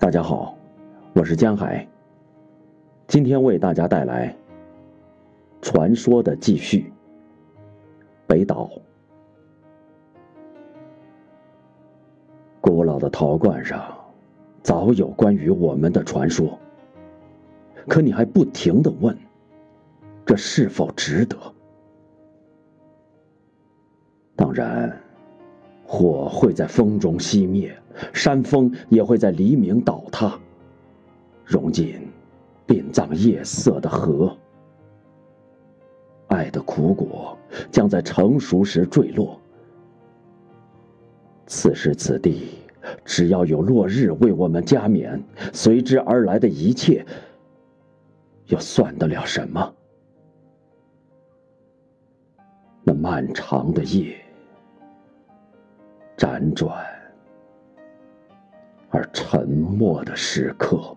大家好，我是江海。今天为大家带来传说的继续。北岛，古老的陶罐上早有关于我们的传说，可你还不停的问，这是否值得？当然。火会在风中熄灭，山峰也会在黎明倒塌，融进殡葬夜色的河。爱的苦果将在成熟时坠落。此时此地，只要有落日为我们加冕，随之而来的一切，又算得了什么？那漫长的夜。辗转而沉默的时刻。